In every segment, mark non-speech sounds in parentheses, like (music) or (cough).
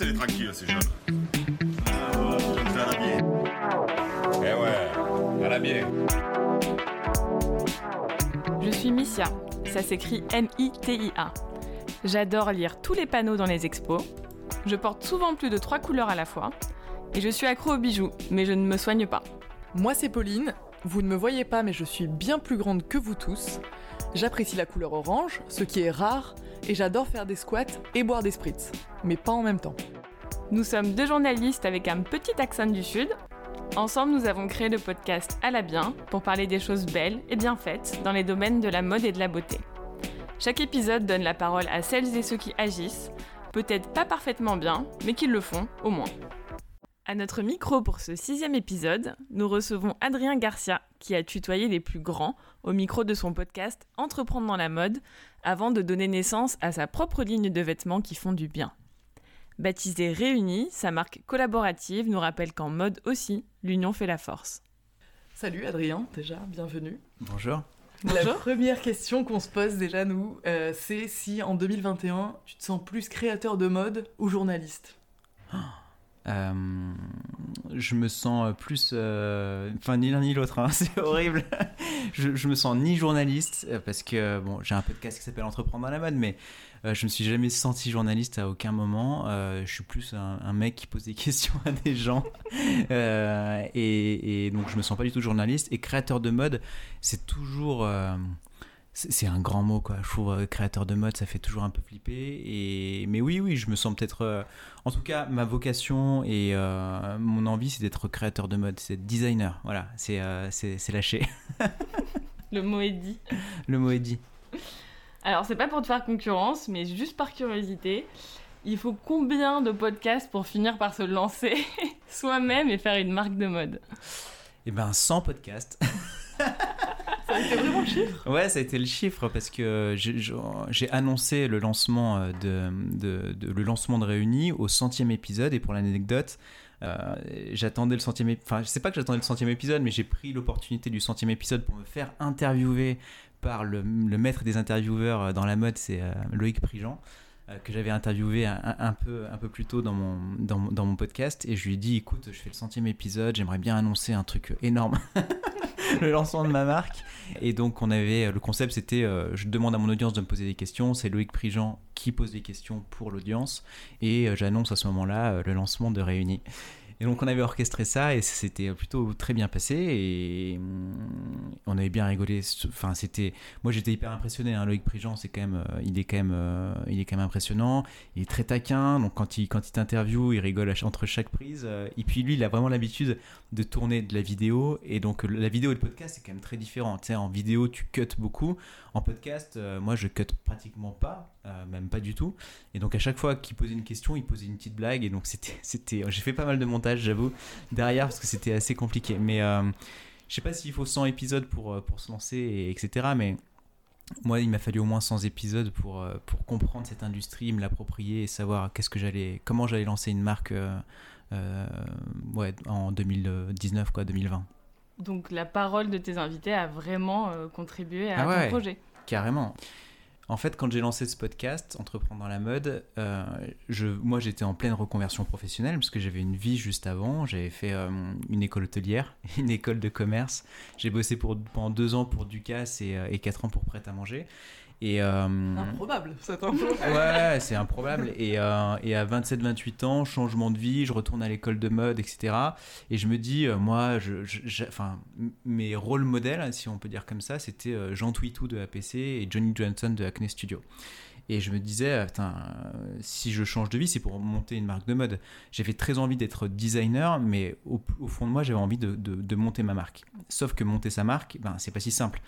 Laissez-les tranquilles, ces jeunes. Ah, à la bière. Eh ouais, à la bière. Je suis Missia, ça s'écrit M-I-T-I-A. J'adore lire tous les panneaux dans les expos. Je porte souvent plus de trois couleurs à la fois. Et je suis accro aux bijoux, mais je ne me soigne pas. Moi c'est Pauline, vous ne me voyez pas mais je suis bien plus grande que vous tous. J'apprécie la couleur orange, ce qui est rare, et j'adore faire des squats et boire des spritz, mais pas en même temps. Nous sommes deux journalistes avec un petit accent du Sud. Ensemble, nous avons créé le podcast À la bien pour parler des choses belles et bien faites dans les domaines de la mode et de la beauté. Chaque épisode donne la parole à celles et ceux qui agissent, peut-être pas parfaitement bien, mais qui le font au moins. À notre micro pour ce sixième épisode, nous recevons Adrien Garcia, qui a tutoyé les plus grands au micro de son podcast Entreprendre dans la mode, avant de donner naissance à sa propre ligne de vêtements qui font du bien. Baptisée Réunis, sa marque collaborative nous rappelle qu'en mode aussi, l'union fait la force. Salut Adrien, déjà, bienvenue. Bonjour. La première question qu'on se pose déjà, nous, euh, c'est si en 2021, tu te sens plus créateur de mode ou journaliste? Euh, je me sens plus. euh, Enfin, ni l'un ni l'autre, hein, (laughs) c'est horrible. je, me sens ni journaliste, euh, parce que bon, j'ai un podcast qui s'appelle Entreprendre dans la mode, mais euh, je me suis jamais senti journaliste à aucun moment. Je suis plus un, mec qui pose des (laughs) questions à des gens. Et, et donc, je me sens pas du tout journaliste. Et créateur de mode, c'est toujours. C'est un grand mot quoi. Je trouve euh, créateur de mode, ça fait toujours un peu flipper. Et mais oui, oui, je me sens peut-être. euh, en tout cas, ma vocation et euh, mon envie, c'est d'être créateur de mode, c'est designer. Voilà, c'est euh, lâché. (laughs) Le mot est dit. Le mot est dit. Alors, c'est pas pour te faire concurrence, mais juste par curiosité. Il faut combien de podcasts pour finir par se lancer (laughs) soi-même et faire une marque de mode? Et ben, 100 podcasts. (laughs) Été vraiment le chiffre? Ouais, ça a été le chiffre parce que j'ai- annoncé le lancement euh, de, de- de- le lancement de Réunis au centième épisode. Et pour l'anecdote, euh, j'attendais le centième, enfin je sais pas que j'attendais le centième épisode, mais j'ai pris l'opportunité du centième épisode pour me faire interviewer par le, le maître des intervieweurs euh, dans la mode, c'est euh, Loïc Prigent euh, que j'avais interviewé un, peu, un peu plus tôt dans mon, dans, mon- dans mon podcast. Et je lui ai dit écoute je fais le centième épisode j'aimerais bien annoncer un truc énorme (laughs) (laughs) le lancement de ma marque. Et donc on avait le concept c'était euh, je demande à mon audience de me poser des questions, c'est Loïc Prigent qui pose des questions pour l'audience. Et euh, j'annonce à ce moment-là euh, le lancement de Réunis. Et donc on avait orchestré ça et c'était plutôt très bien passé et hum, on avait bien rigolé. Enfin c'était, moi j'étais hyper impressionné. Hein. Loïc Prigent c'est quand même, euh, il est quand même, euh, il est quand même impressionnant. Il est très taquin. Donc quand il quand il t'interviewe, il rigole entre chaque prise. euh, et puis lui il a vraiment l'habitude de tourner de la vidéo et donc la vidéo et le podcast c'est quand même très différent. Tu sais en vidéo tu cuts beaucoup, en podcast moi je cut pratiquement pas, même pas du tout. Et donc à chaque fois qu'il posait une question, il posait une petite blague et donc c'était j'ai fait pas mal de montage j'avoue derrière parce que c'était assez compliqué. Mais euh, je sais pas s'il faut 100 épisodes pour euh, pour se lancer et etc. Mais moi, il m'a fallu au moins 100 épisodes pour, euh, pour comprendre cette industrie, me l'approprier et savoir qu'est-ce que j'allais, comment j'allais lancer une marque euh, euh, ouais, en 2019, quoi, 2020. Donc, la parole de tes invités a vraiment contribué à Ah ton ouais. projet. Carrément. En fait, quand j'ai lancé ce podcast, Entreprendre la mode, euh, je, moi j'étais en pleine reconversion professionnelle parce que j'avais une vie juste avant. J'avais fait euh, une école hôtelière, (laughs) une école de commerce. J'ai bossé pendant deux ans pour Ducasse et, euh, et quatre ans pour Prêt à manger. Et, euh, Improbable, info. Ouais, (laughs) c'est improbable. Et, euh, et à 27-28 ans, changement de vie, je retourne à l'école de mode, etc. Et je me dis, euh, moi, je, enfin, mes rôles modèles, si on peut dire comme ça, c'était Jean Twitou de APC et Johnny Johnson de Acne Studio. Et je me disais, putain, si je change de vie, c'est pour monter une marque de mode. J'avais très envie d'être designer, mais au, au fond de moi, j'avais envie de, de- de monter ma marque. Sauf que monter sa marque, ben, c'est pas si simple.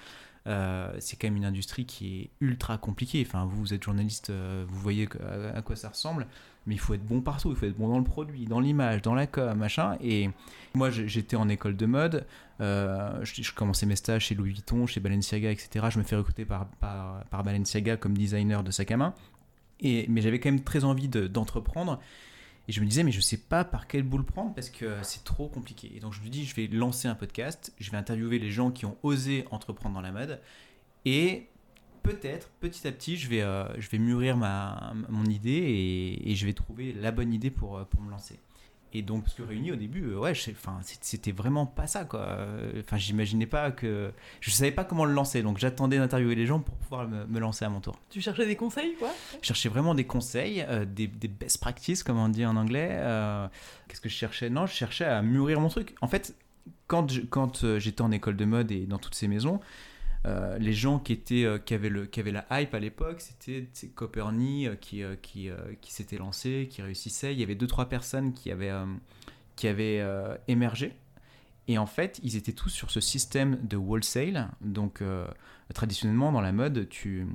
Euh, c'est quand même une industrie qui est ultra compliquée. Enfin, vous, vous êtes journaliste, euh, vous voyez à, quoi ça ressemble, mais il faut être bon partout. Il faut être bon dans le produit, dans l'image, dans la com, machin. Et moi, j'étais en école de mode. euh, je, commençais mes stages chez Louis Vuitton, chez Balenciaga, etc. Je me fais recruter par, par, Balenciaga comme designer de sac à main. Et, mais j'avais quand même très envie de- d'entreprendre. Et je me disais, mais je sais pas par quel bout le prendre parce que c'est trop compliqué. Et donc je me dis, je vais lancer un podcast, je vais interviewer les gens qui ont osé entreprendre dans la mode. Et peut-être, petit à petit, je vais, euh, je vais mûrir ma, mon idée et, je vais trouver la bonne idée pour, euh, pour me lancer. Et donc, parce que Réunis, au début, euh, ouais, enfin, c'était vraiment pas ça, quoi. Enfin, j'imaginais pas que. Je savais pas comment le lancer, donc j'attendais d'interviewer les gens pour pouvoir me, me lancer à mon tour. Tu cherchais des conseils, quoi? Je cherchais vraiment des conseils, euh, des, des best practices, comme on dit en anglais. Euh, Qu'est-ce que je cherchais? Non, je cherchais à mûrir mon truc. En fait, quand j'étais en école de mode et dans toutes ces maisons, euh, les gens qui étaient euh, qui avaient le qui avaient la hype à l'époque, c'était c'est Coperni euh, qui qui qui s'était lancé, qui réussissait. Il y avait deux trois personnes qui avaient qui avaient émergé. Et en fait, ils étaient tous sur ce système de wholesale. Donc, traditionnellement, dans la mode, tu,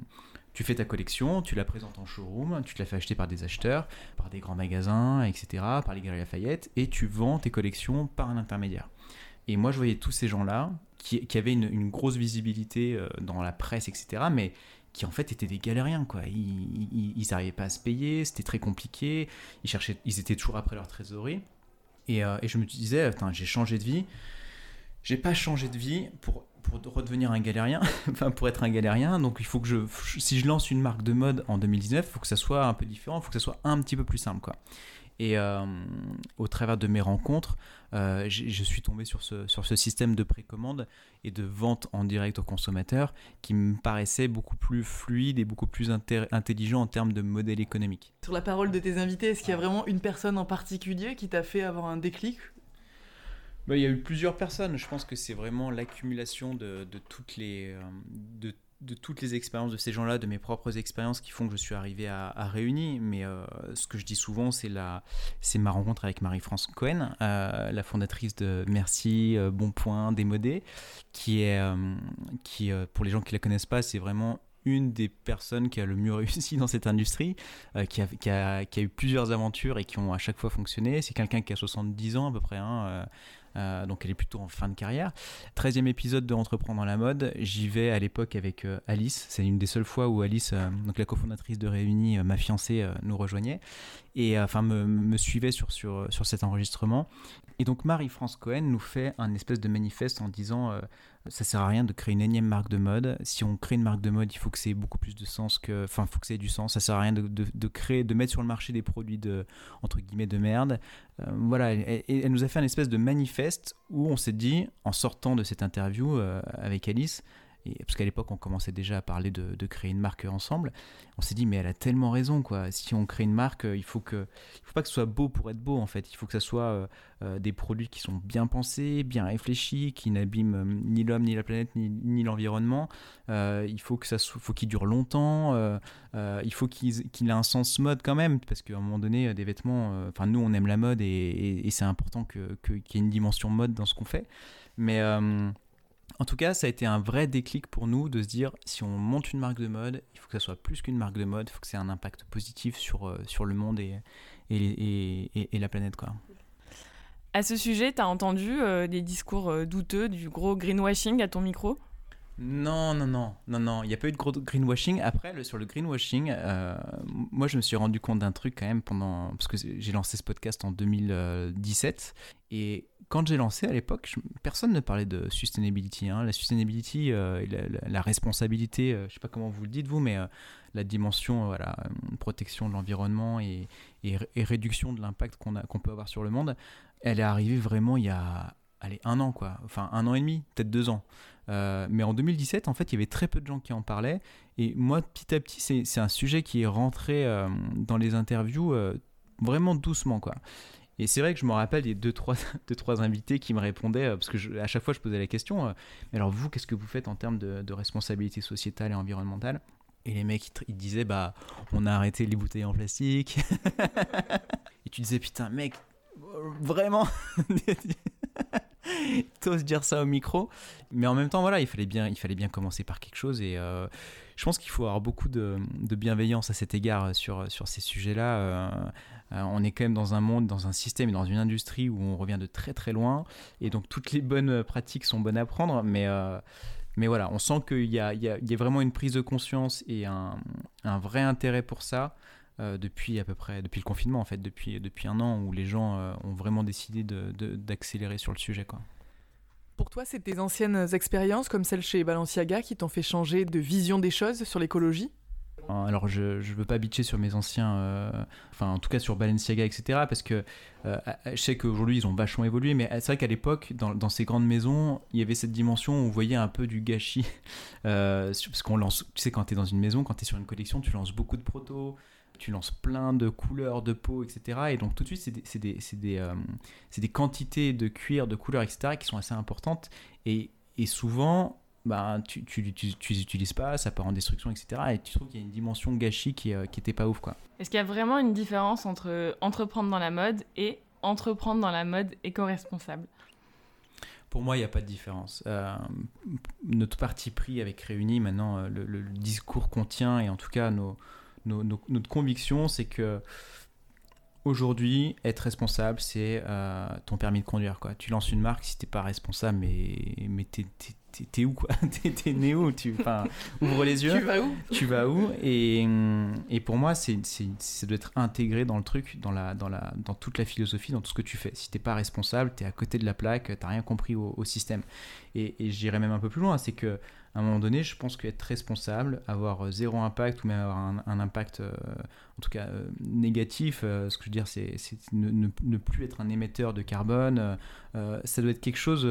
tu fais ta collection, tu la présentes en showroom, tu te la fais acheter par des acheteurs, par des grands magasins, etc., par les Galeries Lafayette, et tu vends tes collections par un intermédiaire. Et moi, je voyais tous ces gens-là qui, avaient une, grosse visibilité euh, dans la presse, etc., mais qui en fait étaient des galériens, quoi. Ils n'arrivaient pas à se payer, c'était très compliqué, ils, cherchaient, ils étaient toujours après leur trésorerie. Et, euh, je me disais, j'ai changé de vie, j'ai pas changé de vie pour, pour redevenir un galérien, (laughs) enfin pour être un galérien, donc il faut que je, si je lance une marque de mode en 2019, il faut que ça soit un peu différent, il faut que ça soit un petit peu plus simple, quoi. Et euh, au travers de mes rencontres, euh, je suis tombé sur ce, sur ce système de précommande et de vente en direct aux consommateurs qui me paraissait beaucoup plus fluide et beaucoup plus intelligent en termes de modèle économique. Sur la parole de tes invités, est-ce qu'il y a vraiment une personne en particulier qui t'a fait avoir un déclic? Bah, il y a eu plusieurs personnes. Je pense que c'est vraiment l'accumulation de, de toutes les euh, de, de toutes les expériences de ces gens-là, de mes propres expériences qui font que je suis arrivé à, à Réunis. Mais euh, ce que je dis souvent, c'est c'est ma rencontre avec Marie-France Cohen, euh, la fondatrice de Merci, euh, Bonpoint, Démodé, qui est euh, qui pour les gens qui la connaissent pas, c'est vraiment une des personnes qui a le mieux (laughs) réussi dans cette industrie, qui, a, qui, a, qui a eu plusieurs aventures et qui ont à chaque fois fonctionné. C'est quelqu'un qui a 70 ans à peu près, hein, euh, donc elle est plutôt en fin de carrière. 13e épisode de Entreprendre dans la mode, j'y vais à l'époque avec euh, Alice. C'est une des seules fois où Alice, euh, donc la cofondatrice de Réunis, ma fiancée, nous rejoignait et enfin me, suivait sur, sur, sur cet enregistrement. Et donc Marie-France Cohen nous fait un espèce de manifeste en disant ça sert à rien de créer une énième marque de mode. Si on crée une marque de mode, il faut que c'est beaucoup plus de sens que, enfin, faut que ait du sens. Ça sert à rien de, de, créer, de mettre sur le marché des produits de entre guillemets de merde. Euh, voilà, et elle nous a fait un espèce de manifeste où on s'est dit, en sortant de cette interview euh, avec Alice, et, parce qu'à l'époque on commençait déjà à parler de, créer une marque ensemble, on s'est dit mais elle a tellement raison quoi. Si on crée une marque, il faut que, il faut pas que ce soit beau pour être beau en fait. Il faut que ça soit euh, euh, des produits qui sont bien pensés, bien réfléchis, qui n'abîment euh, ni l'homme, ni la planète, ni, l'environnement. Euh, il faut que ça faut qu'il dure longtemps. euh, il faut qu'il qu ait un sens mode quand même, parce qu'à un moment donné, des vêtements. euh, Enfin, nous on aime la mode et, c'est important que qu'il y ait une dimension mode dans ce qu'on fait. Mais euh, en tout cas, ça a été un vrai déclic pour nous de se dire si on monte une marque de mode, il faut que ça soit plus qu'une marque de mode, il faut que ça ait un impact positif sur, euh, sur le monde et, et, et, et la planète. Quoi. À ce sujet, tu as entendu euh, des discours euh, douteux, du gros greenwashing à ton micro? Non, non, non, non, non, il n'y a pas eu de gros greenwashing. Après, le, sur le greenwashing, euh, moi je me suis rendu compte d'un truc quand même pendant. Parce que j'ai lancé ce podcast en 2017. Et quand j'ai lancé à l'époque, personne ne parlait de sustainability. hein. La sustainability, euh, la, responsabilité, euh, je sais pas comment vous le dites vous, mais euh, la dimension, voilà, protection de l'environnement et, réduction de l'impact qu'on qu'on peut avoir sur le monde, elle est arrivée vraiment il y a allez, un an, quoi. Enfin, un an et demi, peut-être deux ans. Mais en 2017, en fait, il y avait très peu de gens qui en parlaient. Et moi, petit à petit, c'est un sujet qui est rentré dans les interviews vraiment doucement, quoi. Et c'est vrai que je me rappelle des deux trois, (laughs) deux, trois invités qui me répondaient, euh, parce que à chaque fois je posais la question, euh, mais alors vous, qu'est-ce que vous faites en termes de, responsabilité sociétale et environnementale? Et les mecs, ils, disaient, bah, on a arrêté les bouteilles en plastique. (laughs) et tu disais, putain, mec, vraiment? (laughs) T'oses dire ça au micro, mais en même temps, voilà, il fallait bien, il fallait bien commencer par quelque chose. Et euh, je pense qu'il faut avoir beaucoup de, bienveillance à cet égard sur, sur ces sujets-là. Euh, on est quand même dans un monde, dans un système et dans une industrie où on revient de très très loin. Et donc toutes les bonnes pratiques sont bonnes à prendre. Mais, euh, mais voilà, on sent qu'il y a, il y, a, il y a vraiment une prise de conscience et un, un vrai intérêt pour ça. Euh, depuis à peu près depuis le confinement en fait depuis depuis un an où les gens euh, ont vraiment décidé de, de, d'accélérer sur le sujet quoi. Pour toi, c'est tes anciennes expériences comme celle chez Balenciaga qui t'ont fait changer de vision des choses sur l'écologie? Alors je ne veux pas bitcher sur mes anciens, euh, enfin en tout cas sur Balenciaga, etc. Parce que euh, je sais qu'aujourd'hui ils ont vachement évolué, mais c'est vrai qu'à l'époque, dans, ces grandes maisons, il y avait cette dimension où on voyait un peu du gâchis. (laughs) Euh, parce qu'on lance, tu sais, quand tu es dans une maison, quand tu es sur une collection, tu lances beaucoup de protos, tu lances plein de couleurs de peau, etc. Et donc tout de suite, c'est des, des, des, des, quantités de cuir, de couleurs, etc. qui sont assez importantes. Et, et souvent, bah, tu, tu, tu, tu les utilises pas, ça part en destruction, etc. Et tu trouves qu'il y a une dimension gâchis qui, euh, qui était pas ouf, quoi. Est-ce qu'il y a vraiment une différence entre entreprendre dans la mode et entreprendre dans la mode éco-responsable? Pour moi, il n'y a pas de différence. Euh, notre parti pris avec Réunis, maintenant, euh, le, discours qu'on tient, et en tout cas nos, nos, notre conviction, c'est que aujourd'hui, être responsable, c'est ton permis de conduire. Quoi. Tu lances une marque, si tu n'es pas responsable, mais, mais tu t'es où quoi (laughs) T'es né où tu, Ouvre les yeux. tu vas où Tu vas où et, et pour moi, c'est, ça doit être intégré dans le truc, dans, la, dans, la, dans toute la philosophie, dans tout ce que tu fais. Si t'es pas responsable, t'es à côté de la plaque, t'as rien compris au, système. Et, et j'irais même un peu plus loin, c'est que à un moment donné, je pense qu'être responsable, avoir euh, zéro impact ou même avoir un, impact, euh, en tout cas euh, négatif, ce que je veux dire, c'est, ne, ne, plus être un émetteur de carbone, ça doit être quelque chose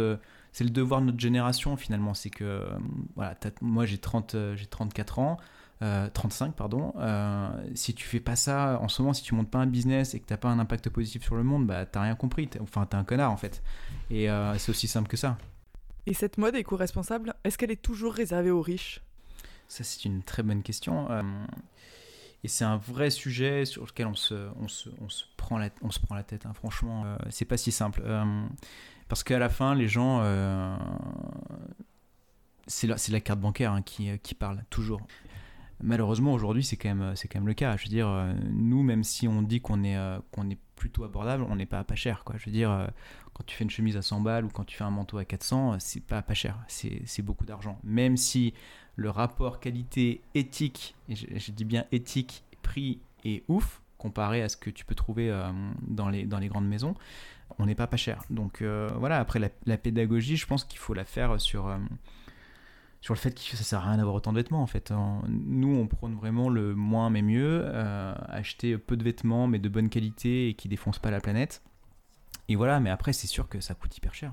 c'est le devoir de notre génération finalement. C'est que, euh, voilà, moi j'ai 30, euh, 34 ans. 35 euh, pardon. Si tu fais pas ça en ce moment si tu montes pas un business et que t'as pas un impact positif sur le monde bah t'as rien compris. Enfin t'es un connard en fait. Et c'est aussi simple que ça. Et cette mode éco-responsable est-ce qu'elle est toujours réservée aux riches? Ça c'est une très bonne question et c'est un vrai sujet sur lequel on se, on se, on se, prend, la, on se prend la tête. Hein. Franchement, c'est pas si simple. Parce qu'à la fin, les gens. Euh, c'est la, la, carte bancaire hein, qui, euh, qui, parle, toujours. Malheureusement, aujourd'hui, c'est quand, même, quand même le cas. Je veux dire, euh, nous, même si on dit qu'on est, qu'on est plutôt abordable, on n'est pas pas cher. Je veux dire, quand tu fais une chemise à 100 balles ou quand tu fais un manteau à 400, c'est pas pas cher. C'est beaucoup d'argent. Même si le rapport qualité-éthique, et je, dis bien éthique, prix est ouf, comparé à ce que tu peux trouver dans, les, dans les grandes maisons on n'est pas pas cher. Donc euh, voilà, après la, pédagogie, je pense qu'il faut la faire sur, euh, sur le fait que ça sert à rien d'avoir autant de vêtements en fait. Nous, on prône vraiment le moins mais mieux, euh, acheter peu de vêtements mais de bonne qualité et qui défoncent pas la planète. Et voilà, mais après, c'est sûr que ça coûte hyper cher.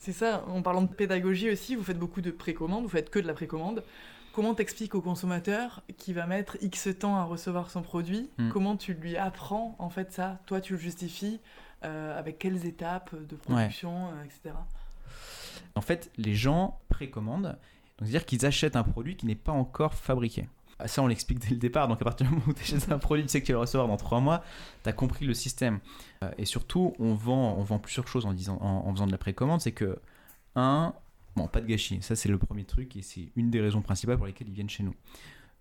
C'est ça, en parlant de pédagogie aussi, vous faites beaucoup de précommande, vous faites que de la précommande. Comment t'expliques au consommateur qui va mettre X temps à recevoir son produit hmm. Comment tu lui apprends en fait ça Toi, tu le justifies euh, avec quelles étapes de production, euh, etc. En fait, les gens précommandent, c'est-à-dire qu'ils achètent un produit qui n'est pas encore fabriqué. Ah, ça, on l'explique dès le départ. Donc, à partir du moment où tu achètes un produit, tu sais que tu vas le recevoir dans trois mois, tu as compris le système. Euh, et surtout, on vend, on vend plusieurs choses en, faisant de la précommande. C'est que, un, bon, pas de gâchis. Ça, c'est le premier truc et c'est une des raisons principales pour lesquelles ils viennent chez nous.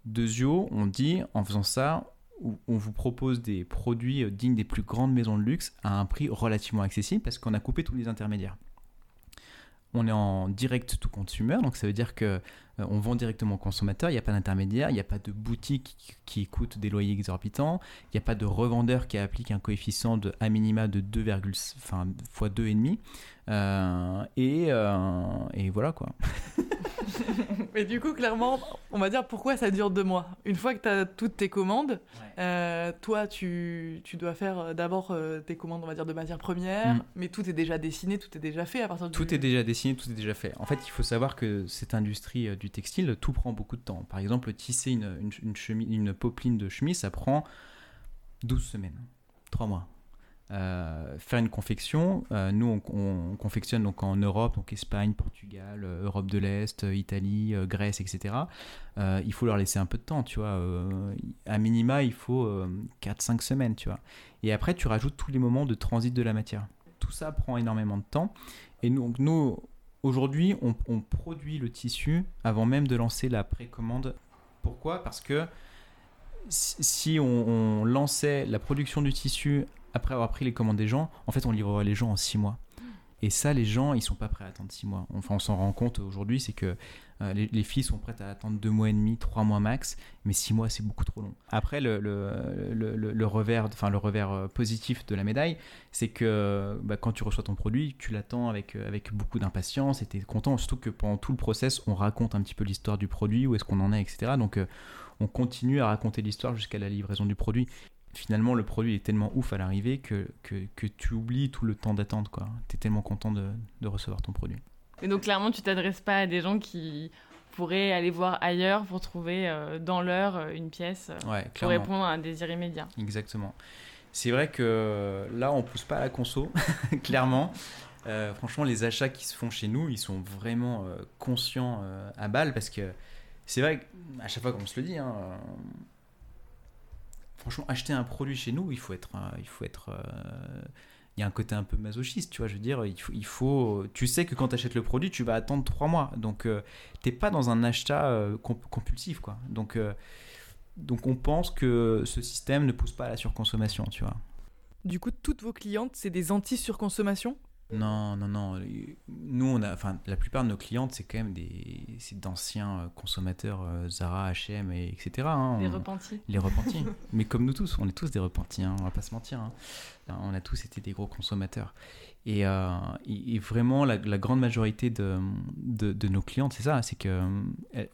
Deuxièmement, on dit, en faisant ça, on vous propose des produits euh, dignes des plus grandes maisons de luxe à un prix relativement accessible parce qu'on a coupé tous les intermédiaires. On est en direct to consumer, donc ça veut dire que on vend directement au consommateur, il n'y a pas d'intermédiaire, il n'y a pas de boutique qui, coûte des loyers exorbitants, il n'y a pas de revendeur qui applique un coefficient de à minima de 2, enfin, fois 2,5. Euh, et, euh, et voilà quoi. (laughs) Mais du coup, clairement, on va dire pourquoi ça dure deux mois. Une fois que tu as toutes tes commandes, euh, toi, tu, tu, dois faire d'abord tes commandes, on va dire, de matières premières, mm. mais tout est déjà dessiné, tout est déjà fait à partir Tout est déjà dessiné, tout est déjà fait. En fait, il faut savoir que cette industrie du textile, tout prend beaucoup de temps. Par exemple, tisser une, une, une, chemise, une popeline de chemise, ça prend 12 semaines, 3 mois. Euh, faire une confection. Euh, nous, on, confectionne donc en Europe, donc Espagne, Portugal, euh, Europe de l'Est, Italie, Grèce, etc. il faut leur laisser un peu de temps, tu vois. à minima, il faut 4-5 semaines, tu vois. Et après, tu rajoutes tous les moments de transit de la matière. Tout ça prend énormément de temps. Et nous, nous aujourd'hui, on, produit le tissu avant même de lancer la précommande. Pourquoi? Parce que si on, lançait la production du tissu après avoir pris les commandes des gens, en fait, on livrerait les gens en 6 mois. et ça, les gens, ils sont pas prêts à attendre six mois. Enfin, on s'en rend compte aujourd'hui, c'est que euh, les, filles sont prêtes à attendre deux mois et demi, trois mois max, mais six mois, c'est beaucoup trop long. Après, le revers, enfin, le revers euh, positif de la médaille, c'est que bah, quand tu reçois ton produit, tu l'attends avec, euh, avec beaucoup d'impatience et tu es content, surtout que pendant tout le process, on raconte un petit peu l'histoire du produit, où est-ce qu'on en est, etc. Donc, on continue à raconter l'histoire jusqu'à la livraison du produit finalement le produit est tellement ouf à l'arrivée que, que, que, tu oublies tout le temps d'attente. Tu es tellement content de, de, recevoir ton produit. Et donc clairement, tu t'adresses pas à des gens qui pourraient aller voir ailleurs pour trouver euh, dans l'heure euh, une pièce euh, pour répondre à un désir immédiat. Exactement. C'est vrai que là, on pousse pas à la conso, (laughs) clairement. franchement, les achats qui se font chez nous, ils sont vraiment conscients à balle parce que c'est vrai qu'à chaque fois qu'on se le dit, hein, franchement, acheter un produit chez nous, il faut être, il faut être, euh, il y a un côté un peu masochiste, tu vois. Je veux dire, il faut, il faut tu sais que quand tu achètes le produit, tu vas attendre trois mois, donc euh, t'es pas dans un achat euh, compulsif, quoi. Donc, donc on pense que ce système ne pousse pas à la surconsommation, tu vois. Du coup, toutes vos clientes, c'est des anti-surconsommation? Non, non, non. Nous, on a, enfin, la plupart de nos clientes, c'est quand même des, d'anciens euh, consommateurs euh, Zara, H&M, et etc. Hein. Les repentis. Les repentis. (laughs) Mais comme nous tous, on est tous des repentis. Hein, on va pas se mentir. Hein. On a tous été des gros consommateurs. Et, euh, vraiment, la, grande majorité de, de, nos clientes, c'est ça, c'est que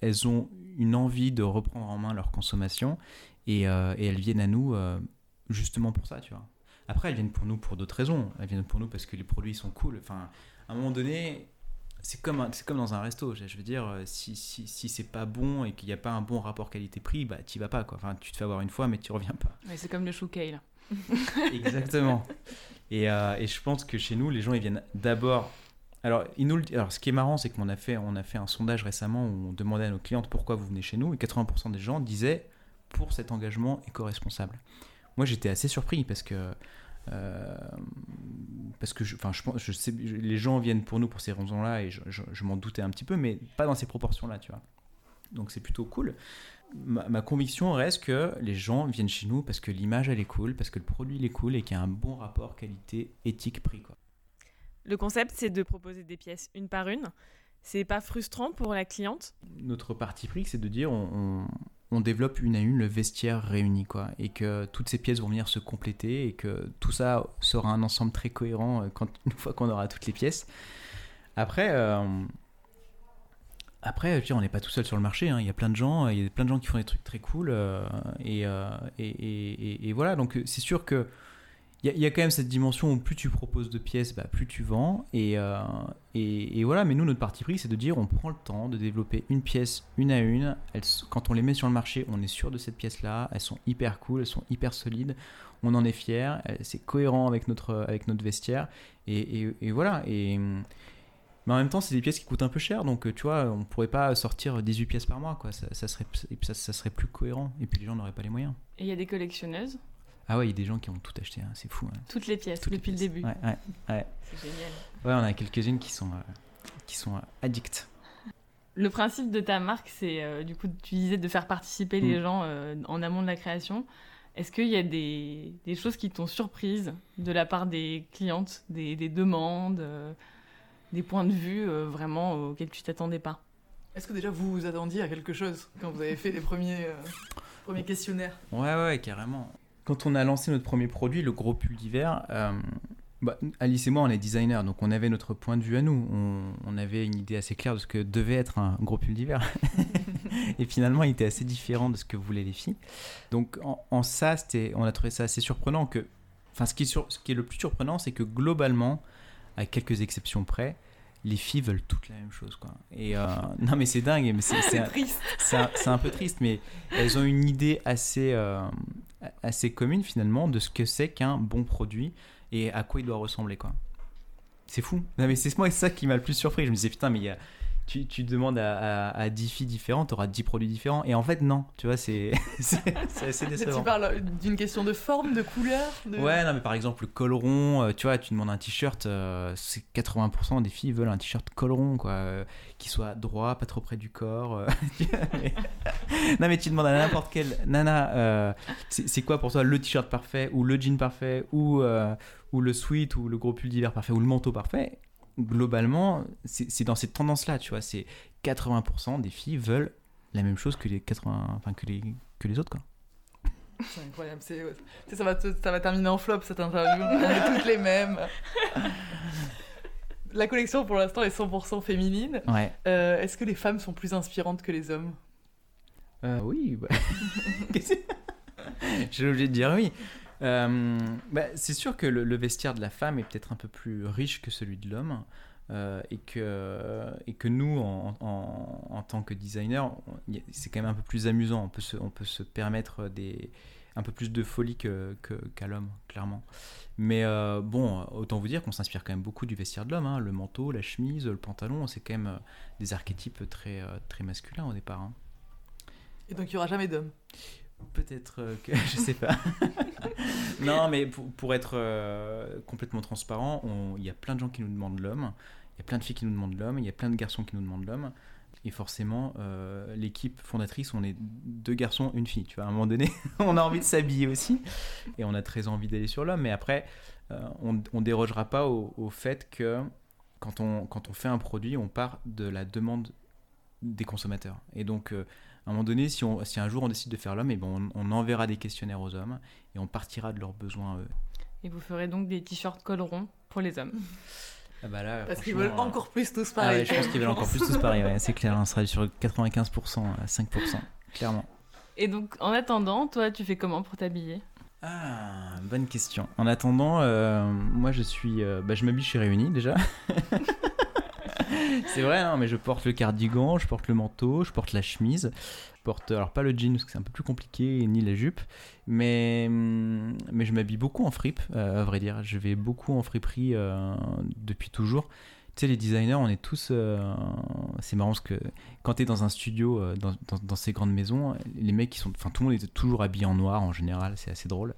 elles ont une envie de reprendre en main leur consommation et, et elles viennent à nous justement pour ça, tu vois. Après, elles viennent pour nous pour d'autres raisons. Elles viennent pour nous parce que les produits sont cool. Enfin, à un moment donné, c'est comme, c'est comme dans un resto. Je veux dire, euh, si, si, si c'est pas bon et qu'il n'y a pas un bon rapport qualité-prix, bah, tu vas pas. Quoi. Enfin, tu te fais avoir une fois, mais tu reviens pas. c'est comme le chou kale. (laughs) (laughs) Exactement. Et, euh, et, je pense que chez nous, les gens, ils viennent d'abord. Alors, ils nous Alors, ce qui est marrant, c'est qu'on a fait, on a fait un sondage récemment où on demandait à nos clientes pourquoi vous venez chez nous, et 80% des gens disaient pour cet engagement éco-responsable moi j'étais assez surpris parce que euh, parce que je, enfin, je, je sais, les gens viennent pour nous pour ces raisons-là et je, je, m'en doutais un petit peu, mais pas dans ces proportions-là, tu vois. Donc c'est plutôt cool. Ma, ma, conviction reste que les gens viennent chez nous parce que l'image elle est cool, parce que le produit il est cool et qu'il y a un bon rapport qualité éthique prix quoi. Le concept c'est de proposer des pièces une par une. C'est pas frustrant pour la cliente? Notre parti pris c'est de dire on, on développe une à une le vestiaire réuni, quoi, et que toutes ces pièces vont venir se compléter et que tout ça sera un ensemble très cohérent euh, quand, (laughs) une fois qu'on aura toutes les pièces. Après, euh, après, on n'est pas tout seul sur le marché. Hein. Il y a plein de gens, il y a plein de gens qui font des trucs très cool, euh, et, et, et, voilà. Donc c'est sûr que il y, a quand même cette dimension où plus tu proposes de pièces, bah, plus tu vends. Euh, et, et, voilà, mais nous, notre parti pris, c'est de dire on prend le temps de développer une pièce une à une. quand on les met sur le marché, on est sûr de cette pièce-là. Elles sont hyper cool, elles sont hyper solides. On en est fier. C'est cohérent avec notre, avec notre vestiaire. Et, et voilà. Et, mais en même temps, c'est des pièces qui coûtent un peu cher. Donc, tu vois, on pourrait pas sortir 18 pièces par mois. Quoi. Ça, serait, ça serait plus cohérent. Et puis, les gens n'auraient pas les moyens. Et il y a des collectionneuses? Ah ouais, il y a des gens qui ont tout acheté, hein. c'est fou. Hein. Toutes les pièces, depuis le début. Ouais, ouais, ouais. C'est génial. Ouais, on a quelques-unes qui sont, euh, qui sont euh, addictes. Le principe de ta marque, c'est euh, du coup, tu disais de faire participer les mm. gens en amont de la création. Est-ce qu'il y a des, des choses qui t'ont surprise de la part des clientes, des, des demandes, des points de vue vraiment auxquels tu t'attendais pas? Est-ce que déjà vous vous attendiez à quelque chose quand vous avez fait les premiers, premiers questionnaires? Ouais, ouais, carrément quand on a lancé notre premier produit, le gros pull d'hiver, euh, bah, Alice et moi, on est designers, donc on avait notre point de vue à nous. On, avait une idée assez claire de ce que devait être un gros pull d'hiver. (laughs) et finalement, il était assez différent de ce que voulaient les filles. Donc en, ça, on a trouvé ça assez surprenant. Que, enfin, ce qui, est ce qui est le plus surprenant, c'est que globalement, à quelques exceptions près, les filles veulent toutes la même chose quoi. Et euh, (laughs) non mais c'est dingue, mais c'est c'est (laughs) un, un, peu triste, mais elles ont une idée assez euh, assez commune finalement de ce que c'est qu'un bon produit et à quoi il doit ressembler quoi. C'est fou. Non mais c'est moi ça qui m'a le plus surpris. Je me disais putain mais il y a tu, tu, demandes à, à, 10 filles différentes, tu auras 10 produits différents. Et en fait, non, tu vois, c'est (laughs) assez décevant. Tu parles d'une question de forme, de couleur Ouais, non, mais par exemple, le col rond, euh, tu vois, tu demandes un t-shirt, euh, c'est 80% des filles veulent un t-shirt col rond, quoi, euh, qui soit droit, pas trop près du corps. (laughs) (laughs) non, mais tu demandes à n'importe quelle nana, c'est quoi pour toi le t-shirt parfait, ou le jean parfait, ou, ou le sweat, ou le gros pull d'hiver parfait, ou le manteau parfait? Globalement, c'est dans cette tendance-là, tu vois. C'est 80% des filles veulent la même chose que les 80, enfin que les que les autres, quoi. C'est incroyable. ça, va ça va terminer en flop cette interview. On est toutes les mêmes. (laughs) La collection pour l'instant est 100% féminine. Ouais. Euh, est-ce que les femmes sont plus inspirantes que les hommes? Euh, Oui. Bah... (laughs) J'ai obligé de dire oui. Euh, bah, c'est sûr que le, vestiaire de la femme est peut-être un peu plus riche que celui de l'homme. Euh, et, que, nous, en, tant que designer, c'est quand même un peu plus amusant. On peut se, on peut se permettre des, un peu plus de folie qu'à que, l'homme, clairement. Mais euh, bon, autant vous dire qu'on s'inspire quand même beaucoup du vestiaire de l'homme. Hein. Le manteau, la chemise, le pantalon, c'est quand même des archétypes très, très masculins au départ. Hein. Et donc il n'y aura jamais d'hommes Peut-être que (laughs) je sais pas. (laughs) non, mais pour, être euh, complètement transparent, il y a plein de gens qui nous demandent l'homme, il y a plein de filles qui nous demandent l'homme, il y a plein de garçons qui nous demandent l'homme. Et forcément, euh, l'équipe fondatrice, on est deux garçons, une fille. Tu vois, à un moment donné, (laughs) on a envie de s'habiller aussi, et on a très envie d'aller sur l'homme. Mais après, euh, on, dérogera pas au, au, fait que quand on, quand on fait un produit, on part de la demande des consommateurs. Et donc, à un moment donné, si, on, si un jour on décide de faire l'homme, et eh ben on, enverra des questionnaires aux hommes et on partira de leurs besoins eux. Et vous ferez donc des t-shirts collerons pour les hommes ah bah là, Parce qu'ils veulent euh, encore plus tous ah pareil. je pense qu'ils veulent encore plus tous pareil, c'est clair, on sera sur 95% à 5%, clairement. Et donc, en attendant, toi, tu fais comment pour t'habiller? Ah, bonne question. En attendant, euh, moi je suis, euh, bah, je m'habille chez Réunis déjà. (laughs) c'est vrai, hein, mais je porte le cardigan, je porte le manteau, je porte la chemise. Je porte, alors pas le jean parce que c'est un peu plus compliqué, ni la jupe, mais, mais je m'habille beaucoup en fripe, euh, à vrai dire. Je vais beaucoup en friperie euh, depuis toujours. Tu sais, les designers, on est tous. Euh, c'est marrant parce que quand tu es dans un studio, dans, dans, ces grandes maisons, les mecs, ils sont, enfin, tout le monde est toujours habillé en noir en général, c'est assez drôle.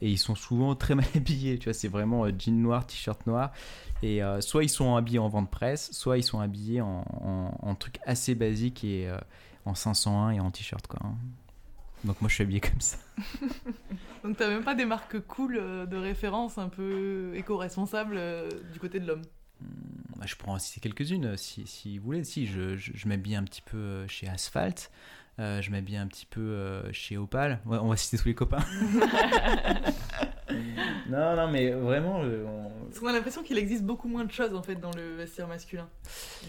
Et ils sont souvent très mal (laughs) habillés, tu vois, c'est vraiment jean noir, t-shirt noir. Et euh, soit ils sont habillés en vente presse, soit ils sont habillés en, en, trucs assez basiques et euh, en 501 et en t-shirt quoi. Hein. Donc moi je suis habillé comme ça. (laughs) Donc t'as même pas des marques cool euh, de référence un peu éco-responsables du côté de l'homme Je pourrais en citer quelques-unes si, si, vous voulez. Si, je, je, je m'habille un petit peu chez Asphalt. je m'habille un petit peu chez Opal. on va citer tous les copains. (laughs) non, non, mais vraiment. Euh, on... a l'impression qu'il existe beaucoup moins de choses en fait dans le vestiaire masculin.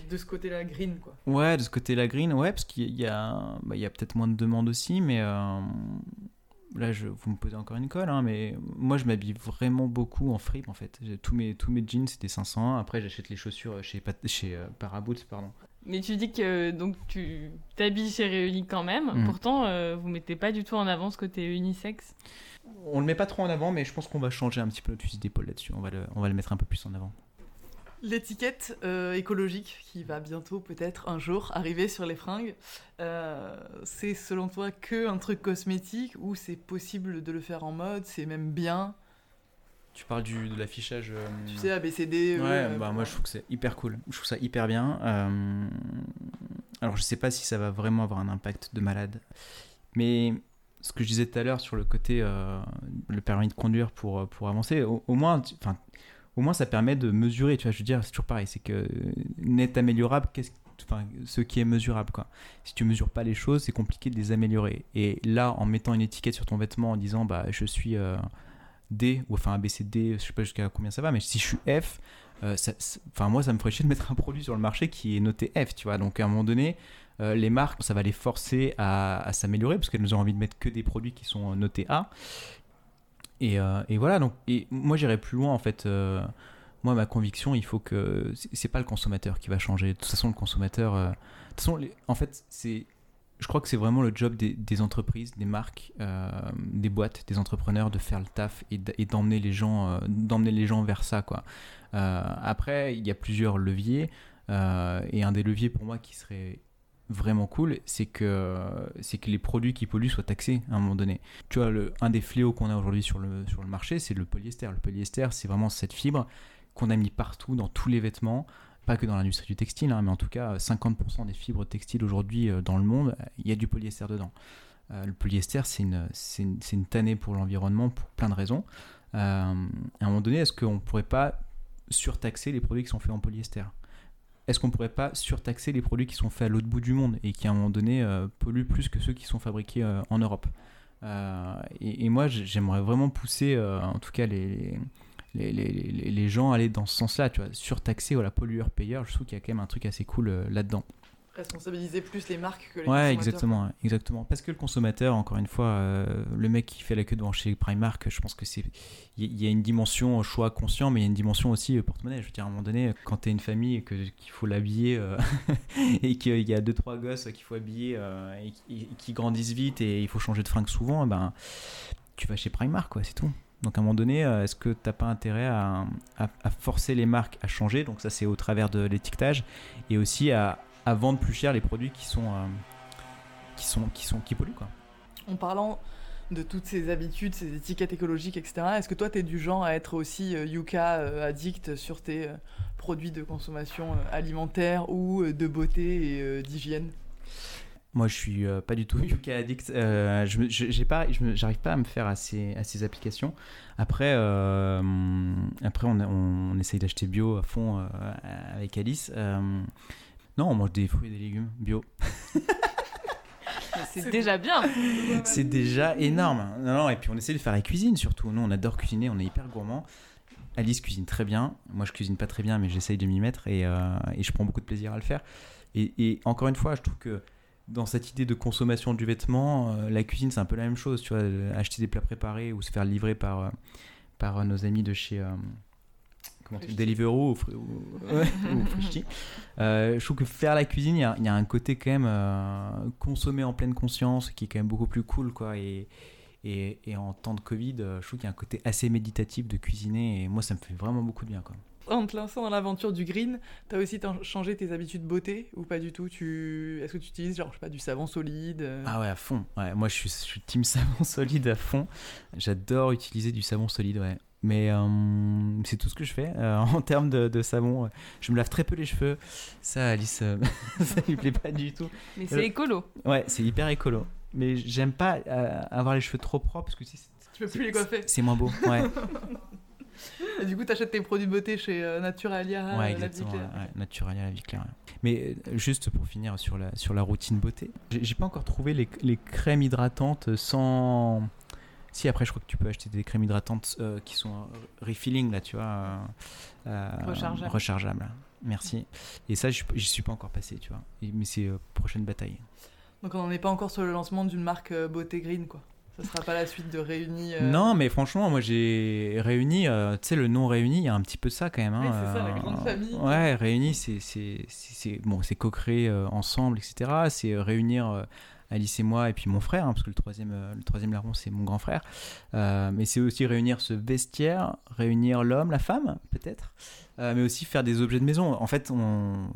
De ce côté-là, green quoi. Ouais, de ce côté-là, green, ouais, parce qu'il y a, bah, il y a peut-être moins de demandes aussi, mais. Euh, là, je, vous me posez encore une colle, hein, mais moi, je m'habille vraiment beaucoup en fripe, en fait. Tous mes, tous mes jeans, c'était 501. Après, j'achète les chaussures chez, chez euh, Paraboots, pardon. Mais tu dis que donc tu t'habilles chez Réuni quand même. Mm. Pourtant, vous mettez pas du tout en avant ce côté unisexe on le met pas trop en avant, mais je pense qu'on va changer un petit peu notre fusil d'épaule là-dessus. On va, le, on va le mettre un peu plus en avant. L'étiquette euh, écologique qui va bientôt peut-être un jour arriver sur les fringues, euh, c'est selon toi que un truc cosmétique ou c'est possible de le faire en mode, c'est même bien? Tu parles du, de l'affichage euh, Tu sais, ABCD Ouais, bah, moi je trouve que c'est hyper cool. Je trouve ça hyper bien. alors je sais pas si ça va vraiment avoir un impact de malade. Mais ce que je disais tout à l'heure sur le côté le permis de conduire pour, pour avancer, au, moins, enfin, au moins ça permet de mesurer, tu vois, je veux dire, c'est toujours pareil, c'est que net améliorable, qu'est-ce Enfin, ce qui est mesurable quoi. Si tu mesures pas les choses, c'est compliqué de les améliorer. Et là, en mettant une étiquette sur ton vêtement en disant bah je suis euh, D ou enfin ABCD, je sais pas jusqu'à combien ça va, mais si je suis F, enfin moi ça me ferait chier de mettre un produit sur le marché qui est noté F, tu vois. Donc à un moment donné, euh, les marques, ça va les forcer à, s'améliorer parce qu'elles nous ont envie de mettre que des produits qui sont notés A. Et, euh, voilà, donc et moi j'irai plus loin en fait. Euh, moi, ma conviction, il faut que c'est pas le consommateur qui va changer. De toute façon, le consommateur, de toute façon, en fait, c'est je crois que c'est vraiment le job des, entreprises, des marques, des boîtes, des entrepreneurs de faire le taf et d'emmener les gens, les gens vers ça, quoi. après, il y a plusieurs leviers et un des leviers pour moi qui serait vraiment cool, c'est que, c'est que les produits qui polluent soient taxés à un moment donné. Tu vois, le, un des fléaux qu'on a aujourd'hui sur le, sur le marché, c'est le polyester. Le polyester, c'est vraiment cette fibre qu'on a mis partout dans tous les vêtements, pas que dans l'industrie du textile, hein, mais en tout cas 50% des fibres textiles aujourd'hui euh, dans le monde, il y a du polyester dedans. Euh, le polyester, c'est une, une, une, tannée pour l'environnement pour plein de raisons. Euh, à un moment donné, est-ce qu'on ne pourrait pas surtaxer les produits qui sont faits en polyester? Est-ce qu'on pourrait pas surtaxer les produits qui sont faits à l'autre bout du monde et qui à un moment donné euh, polluent plus que ceux qui sont fabriqués euh, en Europe Euh, et, moi, j'aimerais vraiment pousser, en tout cas les, les, gens à aller dans ce sens-là, tu vois, surtaxer voilà, pollueur-payeur. Je trouve qu'il y a quand même un truc assez cool là-dedans. Responsabiliser plus les marques que les Ouais, consommateurs. exactement, ouais, exactement. Parce que le consommateur, encore une fois, euh, le mec qui fait la queue devant chez Primark, je pense que c'est, il y, a une dimension choix conscient, mais il y a une dimension aussi euh, porte-monnaie. Je veux dire, à un moment donné, quand t'es une famille et qu'il faut l'habiller euh, (laughs) et qu'il y a deux trois gosses qu'il faut habiller euh, et, qui- et qui grandissent vite et il faut changer de fringue souvent, ben tu vas chez Primark, quoi, c'est tout. Donc à un moment donné, est-ce que t'as pas intérêt à, à- à forcer les marques à changer? Donc ça, c'est au travers de l'étiquetage et aussi à, à vendre plus cher les produits qui sont euh, qui sont qui sont qui polluent quoi. En parlant de toutes ces habitudes, ces étiquettes écologiques, etc., est-ce que toi, tu es du genre à être aussi euh, Yuka euh, addict sur tes euh, produits de consommation alimentaire ou de beauté et d'hygiène? Moi, je suis pas du tout (laughs) Yuka addict. Je j'ai pas, j'arrive pas à me faire à ces, à ces applications. Après, après on, on, on essaye d'acheter bio à fond avec Alice. Non, on mange des fruits et des légumes bio. (laughs) C'est déjà bien. C'est déjà énorme. Non, non, et puis on essaie de faire la cuisine surtout. Nous, on adore cuisiner, on est hyper gourmand. Alice cuisine très bien. Moi, je cuisine pas très bien, mais j'essaye de m'y mettre et, euh, et je prends beaucoup de plaisir à le faire. Et, et encore une fois, je trouve que dans cette idée de consommation du vêtement, euh, la cuisine, c'est un peu la même chose. Tu vois, euh, acheter des plats préparés ou se faire livrer par, euh, par euh, nos amis de chez. euh, comment tu dis, Frishti. Deliveroo ou, ou, ouais, (laughs) ou. Euh, je trouve que faire la cuisine, il y a, il y a un côté quand même euh, consommer en pleine conscience qui est quand même beaucoup plus cool, quoi. Et, et, et en temps de Covid, euh, je trouve qu'il y a un côté assez méditatif de cuisiner et moi, ça me fait vraiment beaucoup de bien, quoi. En te lançant dans l'aventure du green, t'as aussi changé tes habitudes beauté ou pas du tout? Tu... Est-ce que tu utilises genre, je sais pas, du savon solide euh, Ah ouais, à fond. Ouais, moi, je suis, je suis team (laughs) savon solide à fond. J'adore utiliser du savon solide, ouais. Mais euh, c'est tout ce que je fais euh, (laughs) en termes de, de savon. Je me lave très peu les cheveux. Ça, Alice, euh, (laughs) ça lui plaît pas du tout. Mais c'est écolo. Ouais, c'est hyper écolo. Mais j'aime pas euh, avoir les cheveux trop propres parce que c'est- Tu peux plus les coiffer. c'est moins beau. Ouais, (laughs) Et du coup, t'achètes tes produits de beauté chez euh, Naturalia, euh, ouais La Vie. Claire. Ouais, Naturalia, la vie claire. Mais euh, juste pour finir sur la, sur la routine beauté, j'ai j'ai pas encore trouvé les, les crèmes hydratantes sans. Si, après, je crois que tu peux acheter des crèmes hydratantes euh, qui sont euh, refilling, là, tu vois. euh, euh, Rechargeables. rechargeables. Merci. Et ça, je j'y suis pas encore passé, tu vois. Mais c'est prochaine bataille. Donc on n'en est pas encore sur le lancement d'une marque beauté green, quoi. Ça sera pas la suite de Réunis. euh, Non, mais franchement, moi j'ai réuni, euh, tu sais, le nom réuni, il y a un petit peu de ça quand même. hein, Oui, c'est ça, la grande famille. Ouais, réuni, c'est bon, co-créer ensemble, etc. C'est réunir Alice et moi et puis mon frère, hein, parce que le troisième, euh, le troisième larron, c'est mon grand frère. Euh, mais c'est aussi réunir ce vestiaire, réunir l'homme, la femme, peut-être, euh, mais aussi faire des objets de maison. En fait, on,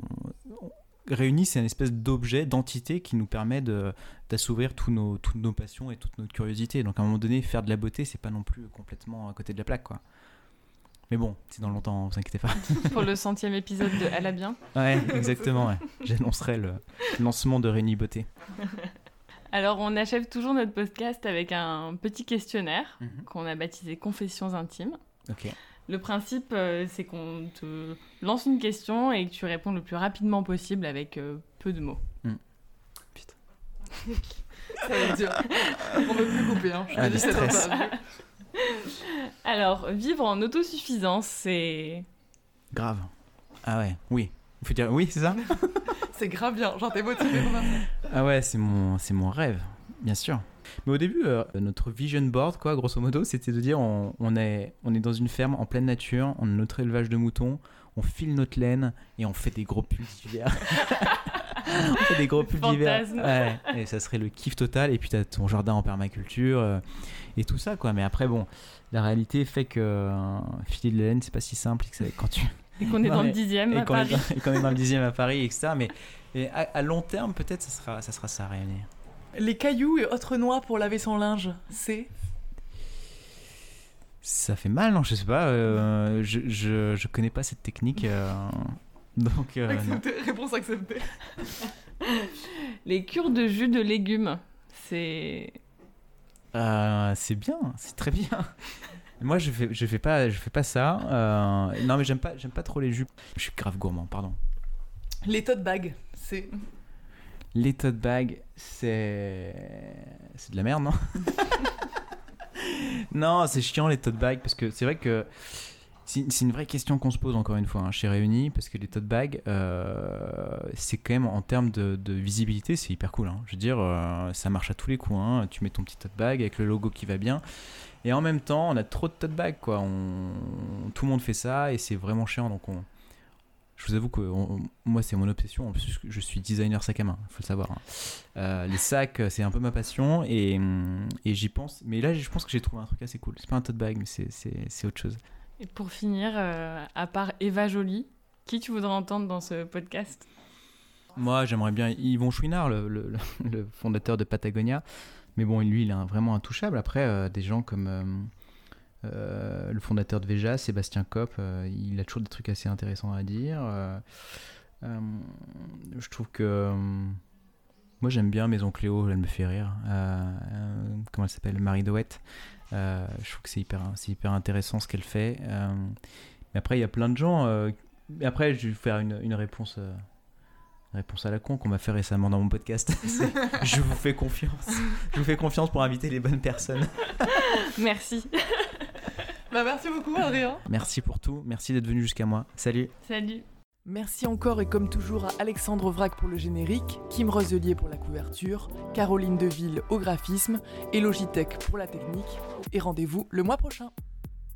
on- c'est une espèce d'objet, d'entité qui nous permet d'assouvir tous nos, toutes nos passions et toute notre curiosité. Donc à un moment donné, faire de la beauté, c'est pas non plus complètement à côté de la plaque, quoi. Mais bon, c'est dans longtemps, vous inquiétez pas. (laughs) Pour le centième épisode de la bien. Ouais, exactement. ouais. J'annoncerai le lancement de Réuni Beauté. (laughs) Alors, on achève toujours notre podcast avec un petit questionnaire Mhm. qu'on a baptisé Confessions intimes. Ok. Le principe, euh, c'est qu'on te lance une question et que tu réponds le plus rapidement possible avec euh, peu de mots. (laughs) Ça va être dur. On veut plus couper, hein. Je Ah, c'est stress. Alors, vivre en autosuffisance, c'est. Grave. Ah ouais, oui. Il faut dire oui, c'est ça? (laughs) C'est grave bien. Genre, t'es motivé pour ça. Ah ouais, c'est mon, c'est mon rêve, bien sûr. Mais au début, euh, notre vision board, quoi, grosso modo, c'était de dire on, on est, on est dans une ferme en pleine nature, on a notre élevage de moutons, on file notre laine et on fait des gros pulls d'hiver. (laughs) on fait des gros pulls d'hiver. Ouais, et ça serait le kiff total. Et puis t'as ton jardin en permaculture euh, et tout ça, quoi. Mais après, bon, la réalité fait que euh, filer de la laine, c'est pas si simple. et que quand tu Et qu'on est (laughs) Non, dans le dixième et à est, Paris. dans- et qu'on est dans le dixième à Paris, etc. Mais et à, à long terme, peut-être, ça sera, ça sera ça, réunir. Les cailloux et autres noix pour laver son linge, c'est. Ça fait mal, non Je sais pas. euh, je, je, je connais pas cette technique. euh, donc, euh. Accepté. Réponse acceptée. (laughs) Les cures de jus de légumes, c'est. Euh, c'est bien, c'est très bien. Moi, je fais, je fais pas, je fais pas ça. Euh, non, mais j'aime pas, j'aime pas trop les jupes. Je suis grave gourmand, pardon. Les tote bags, c'est. Les tote bags, c'est, c'est de la merde, non? (laughs) Non, c'est chiant les tote bags parce que c'est vrai que c'est une vraie question qu'on se pose encore une fois hein, chez Réunis parce que les tote bags, c'est quand même en termes de, visibilité, c'est hyper cool. Hein. Je veux dire, euh, ça marche à tous les coups. Hein. Tu mets ton petit tote bag avec le logo qui va bien. Et en même temps, on a trop de tote bags, quoi. tout le monde fait ça et c'est vraiment chiant. Donc, on, je vous avoue que moi, c'est mon obsession. En plus, je suis designer sac à main, il faut le savoir. Euh, les sacs, c'est un peu ma passion et, et j'y pense. Mais là, je pense que j'ai trouvé un truc assez cool. C'est pas un tote bag, mais c'est autre chose. Et pour finir, euh, à part Eva Jolie, qui tu voudrais entendre dans ce podcast? Moi, j'aimerais bien Yvon Chouinard, le, le, fondateur de Patagonia. Mais bon, lui, il est vraiment intouchable. Après, euh, des gens comme euh, le fondateur de Veja, Sébastien Kopp, il a toujours des trucs assez intéressants à dire. je trouve que. moi, j'aime bien Maison Cléo, elle me fait rire. comment elle s'appelle? Marie Doette. Euh, je trouve que c'est hyper, hyper intéressant ce qu'elle fait. Euh, mais après, il y a plein de gens. Euh, après, je vais faire une, une réponse réponse à la con qu'on m'a fait récemment dans mon podcast. (laughs) je vous fais confiance. Je vous fais confiance pour inviter les bonnes personnes. (laughs) Merci. Bah, merci beaucoup, Adrien. Merci pour tout. Merci d'être venu jusqu'à moi. Salut. Salut. Merci encore et comme toujours à Alexandre Vrac pour le générique, Kim Roselier pour la couverture, Caroline Deville au graphisme et Logitech pour la technique. Et rendez-vous le mois prochain.